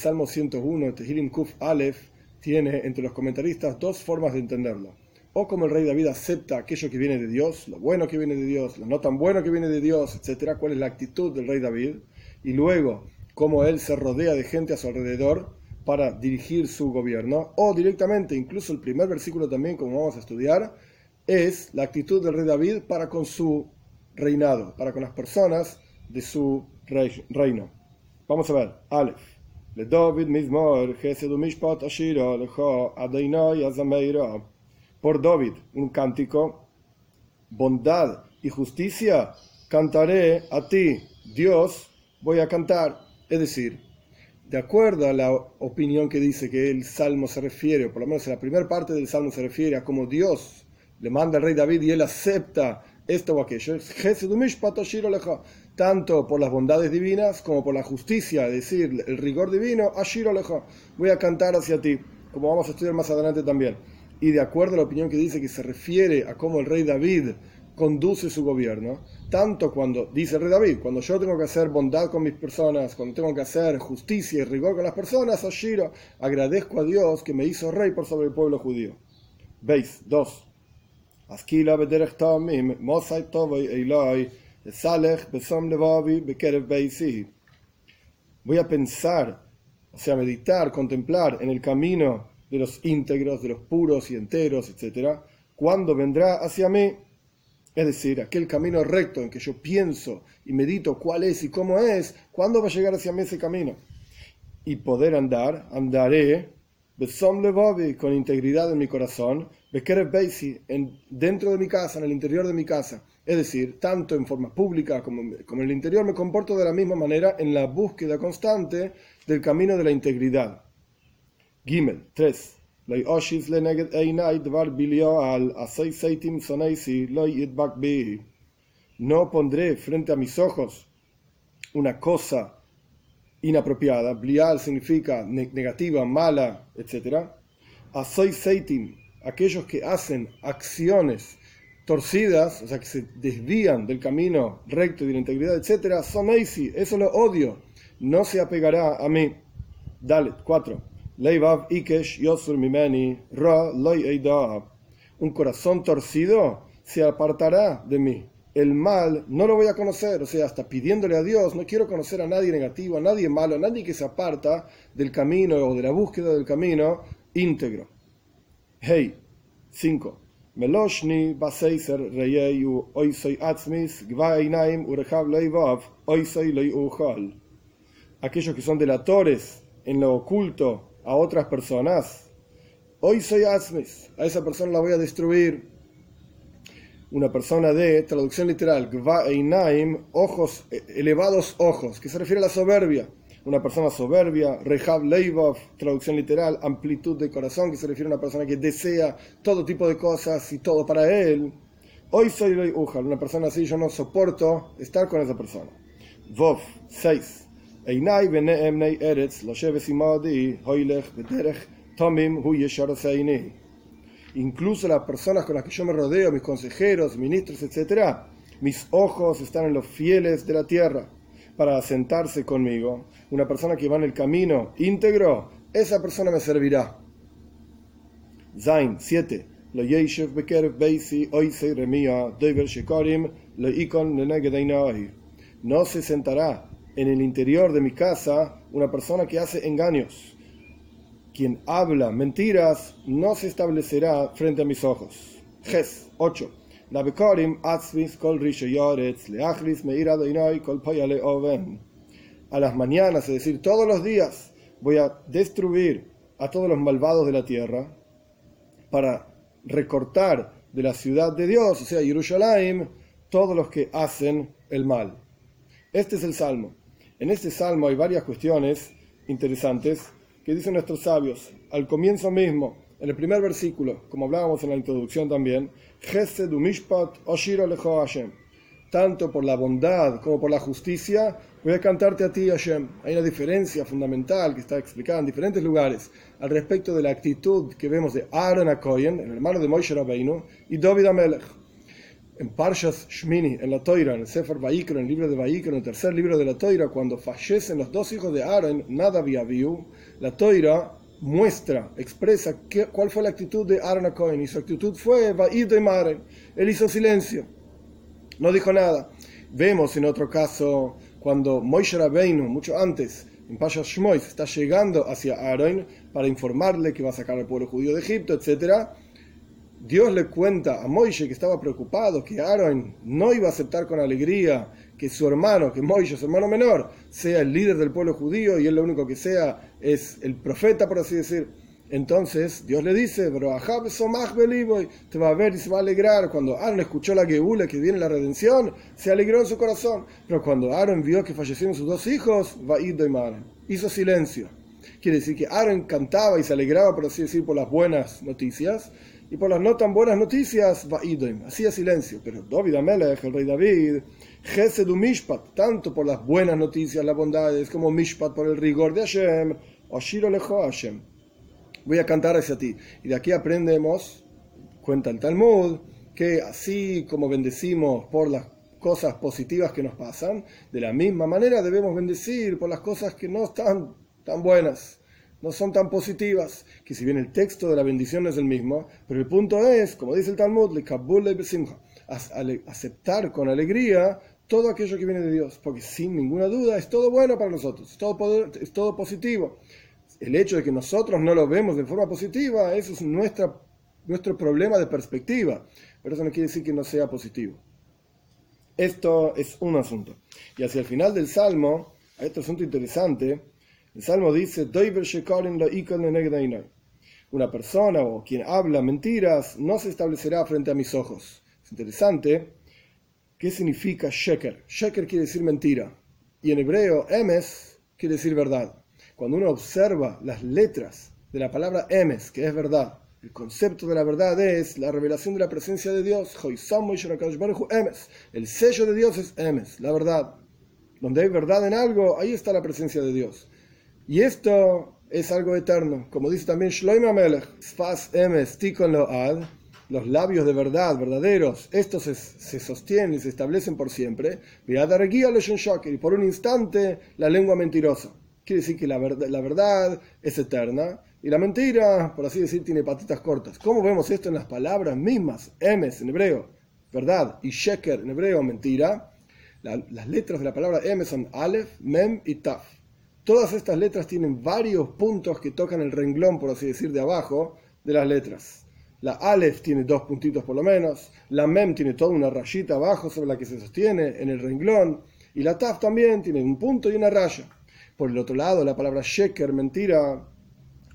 Salmo 101, Tehilim Kuf Aleph, tiene entre los comentaristas dos formas de entenderlo. O como el rey David acepta aquello que viene de Dios, lo bueno que viene de Dios, lo no tan bueno que viene de Dios, etcétera, cuál es la actitud del rey David, y luego cómo él se rodea de gente a su alrededor para dirigir su gobierno, o directamente, incluso el primer versículo también, como vamos a estudiar, es la actitud del rey David para con su reinado, para con las personas de su reino. Vamos a ver, Aleph. Le David mishpat ashira Por David, un cántico, bondad y justicia, cantaré a ti, Dios, voy a cantar. Es decir, de acuerdo a la opinión que dice que el salmo se refiere, o por lo menos en la primera parte del salmo se refiere a cómo Dios le manda al rey David y él acepta esto o aquello, tanto por las bondades divinas como por la justicia, es decir, el rigor divino, voy a cantar hacia ti, como vamos a estudiar más adelante también. Y de acuerdo a la opinión que dice que se refiere a cómo el rey David conduce su gobierno, tanto cuando, dice el rey David, cuando yo tengo que hacer bondad con mis personas, cuando tengo que hacer justicia y rigor con las personas, Ashiro, agradezco a Dios que me hizo rey por sobre el pueblo judío. Veis, dos. Voy a pensar, o sea, meditar, contemplar en el camino de los íntegros, de los puros y enteros, etc., cuando vendrá hacia mí es decir, aquel camino recto en que yo pienso y medito cuál es y cómo es, ¿cuándo va a llegar hacia mí ese camino? Y poder andar, andaré, con integridad en mi corazón, en, dentro de mi casa, en el interior de mi casa. Es decir, tanto en forma pública como, como en el interior me comporto de la misma manera en la búsqueda constante del camino de la integridad. Gimel 3. No pondré frente a mis ojos una cosa inapropiada. Blial significa negativa, mala, etc. Asoy seitim, aquellos que hacen acciones torcidas, o sea, que se desvían del camino recto y de la integridad, etc. Son eso lo odio. No se apegará a mí. Dale, 4. Un corazón torcido se apartará de mí. El mal no lo voy a conocer, o sea, hasta pidiéndole a Dios, no quiero conocer a nadie negativo, a nadie malo, a nadie que se aparta del camino o de la búsqueda del camino íntegro. Hey, 5. Meloshni baseiser reyeyu oisoy atzmis gvainaim urechav leivav oisoy leyuchal. Aquellos que son delatores en lo oculto a otras personas, soy Asmis, a esa persona la voy a destruir. Una persona de, traducción literal, Einaim, ojos, e, elevados ojos, que se refiere a la soberbia. Una persona soberbia, Rehab Leivov, traducción literal, amplitud de corazón, que se refiere a una persona que desea todo tipo de cosas y todo para él. Hoy soy Ujal, una persona así, yo no soporto estar con esa persona. Vov 6. Incluso las personas con las que yo me rodeo, mis consejeros, ministros, etc., mis ojos están en los fieles de la tierra para sentarse conmigo. Una persona que va en el camino íntegro, esa persona me servirá. Zain 7. No se sentará en el interior de mi casa una persona que hace engaños. Quien habla mentiras no se establecerá frente a mis ojos. Ges 8. A las mañanas, es decir, todos los días, voy a destruir a todos los malvados de la tierra para recortar de la ciudad de Dios, o sea, Jerusalén, todos los que hacen el mal. Este es el salmo. En este salmo hay varias cuestiones interesantes que dicen nuestros sabios. Al comienzo mismo, en el primer versículo, como hablábamos en la introducción también, tanto por la bondad como por la justicia, voy a cantarte a ti, Hashem. Hay una diferencia fundamental que está explicada en diferentes lugares al respecto de la actitud que vemos de Aaron Akoyen, el hermano de Moshe Rabbeinu, y David Amelech. En Parshas Shmini, en la Toira, en el Sefer Vaikro, en el libro de Vaikro, en el tercer libro de la Toira, cuando fallecen los dos hijos de Aaron, nada Avihu, la Toira muestra, expresa cuál fue la actitud de Aaron a Cohen, y su actitud fue Vaid de Maren. Él hizo silencio, no dijo nada. Vemos en otro caso, cuando Moshe Rabbeinu, mucho antes, en Parshas Shmois, está llegando hacia Aaron para informarle que va a sacar al pueblo judío de Egipto, etcétera Dios le cuenta a Moisés que estaba preocupado, que Aaron no iba a aceptar con alegría que su hermano, que Moisés, su hermano menor, sea el líder del pueblo judío y él lo único que sea es el profeta, por así decir. Entonces Dios le dice, te va a ver y se va a alegrar. Cuando Aaron escuchó la Geula, que viene la redención, se alegró en su corazón. Pero cuando Aaron vio que fallecieron sus dos hijos, hizo silencio. Quiere decir que Aaron cantaba y se alegraba, por así decir, por las buenas noticias, y por las no tan buenas noticias, Va'idoim, hacía silencio. Pero David Amelech, el rey David, Gesedu Mishpat, tanto por las buenas noticias, las bondades, como Mishpat por el rigor de Hashem, Oshiro Lejo Hashem. Voy a cantar hacia ti. Y de aquí aprendemos, cuenta el Talmud, que así como bendecimos por las cosas positivas que nos pasan, de la misma manera debemos bendecir por las cosas que no están tan buenas no son tan positivas, que si bien el texto de la bendición es el mismo, pero el punto es, como dice el Talmud, aceptar con alegría todo aquello que viene de Dios, porque sin ninguna duda es todo bueno para nosotros, es todo, todo positivo. El hecho de que nosotros no lo vemos de forma positiva, eso es nuestra, nuestro problema de perspectiva, pero eso no quiere decir que no sea positivo. Esto es un asunto. Y hacia el final del Salmo, hay otro asunto interesante, el Salmo dice, una persona o quien habla mentiras no se establecerá frente a mis ojos. Es interesante. ¿Qué significa sheker? Sheker quiere decir mentira. Y en hebreo, emes quiere decir verdad. Cuando uno observa las letras de la palabra emes, que es verdad, el concepto de la verdad es la revelación de la presencia de Dios. El sello de Dios es emes, la verdad. Donde hay verdad en algo, ahí está la presencia de Dios. Y esto es algo eterno. Como dice también Shloim Melech, Sfas Emes Tikon Load, los labios de verdad, verdaderos, estos se, sostienen y se establecen por siempre. Y por un instante la lengua mentirosa. Quiere decir que la, verdad, la verdad es eterna y la mentira, por así decir, tiene patitas cortas. ¿Cómo vemos esto en las palabras mismas? Emes en hebreo, verdad, y sheker en hebreo, mentira. las letras de la palabra emes son Aleph, Mem y Taf. Todas estas letras tienen varios puntos que tocan el renglón, por así decir, de abajo de las letras. La Aleph tiene dos puntitos por lo menos, la Mem tiene toda una rayita abajo sobre la que se sostiene en el renglón, y la Taf también tiene un punto y una raya. Por el otro lado, la palabra Sheker, mentira,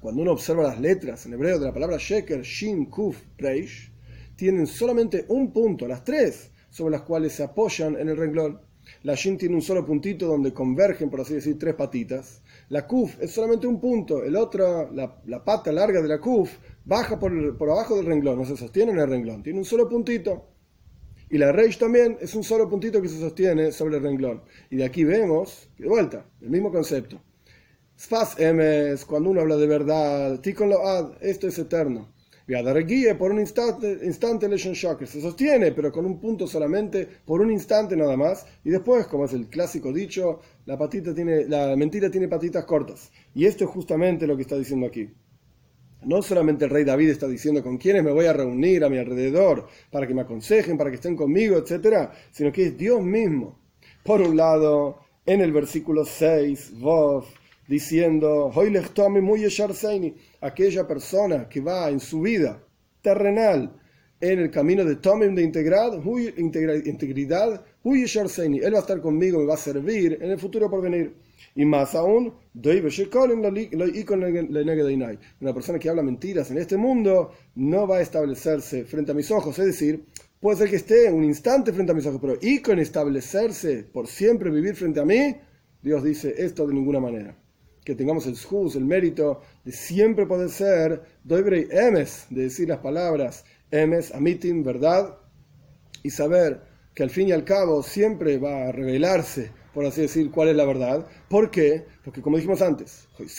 cuando uno observa las letras en hebreo de la palabra Sheker, Shin, Kuf, Reish, tienen solamente un punto, las tres, sobre las cuales se apoyan en el renglón. La Shin tiene un solo puntito donde convergen, por así decir, tres patitas. La Kuf es solamente un punto. El otro, la, pata larga de la Kuf, baja por, por, abajo del renglón, no se sostiene en el renglón. Tiene un solo puntito. Y la Reish también es un solo puntito que se sostiene sobre el renglón. Y de aquí vemos, de vuelta, el mismo concepto. Sfas emes, cuando uno habla de verdad, tikon lo ad, esto es eterno guía por un instante, instante Shocker se sostiene, pero con un punto solamente, por un instante nada más, y después, como es el clásico dicho, la, patita tiene, la mentira tiene patitas cortas. Y esto es justamente lo que está diciendo aquí. No solamente el rey David está diciendo con quiénes me voy a reunir a mi alrededor para que me aconsejen, para que estén conmigo, etc., sino que es Dios mismo. Por un lado, en el versículo 6, Vov, diciendo, aquella persona que va en su vida terrenal en el camino de Tomim de integridad, integridad, él va a estar conmigo, me va a servir en el futuro por venir. Y más aún, una persona que habla mentiras en este mundo no va a establecerse frente a mis ojos, es decir, puede ser que esté un instante frente a mis ojos, pero y con establecerse por siempre vivir frente a mí, Dios dice esto de ninguna manera que tengamos el shus, el mérito de siempre poder ser doibrei emes, de decir las palabras emes, amitim, verdad, y saber que al fin y al cabo siempre va a revelarse por así decir, cuál es la verdad. ¿Por qué? Porque como dijimos antes, el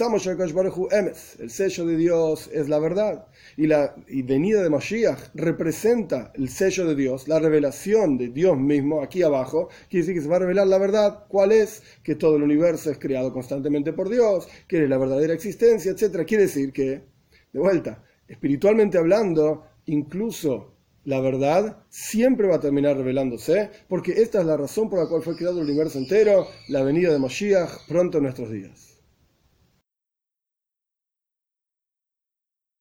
sello de Dios es la verdad. Y la venida de Mashiach representa el sello de Dios, la revelación de Dios mismo aquí abajo. Quiere decir que se va a revelar la verdad. ¿Cuál es? Que todo el universo es creado constantemente por Dios, que es la verdadera existencia, etc. Quiere decir que, de vuelta, espiritualmente hablando, incluso la verdad siempre va a terminar revelándose, porque esta es la razón por la cual fue creado el universo entero, la venida de Moshiach pronto en nuestros días.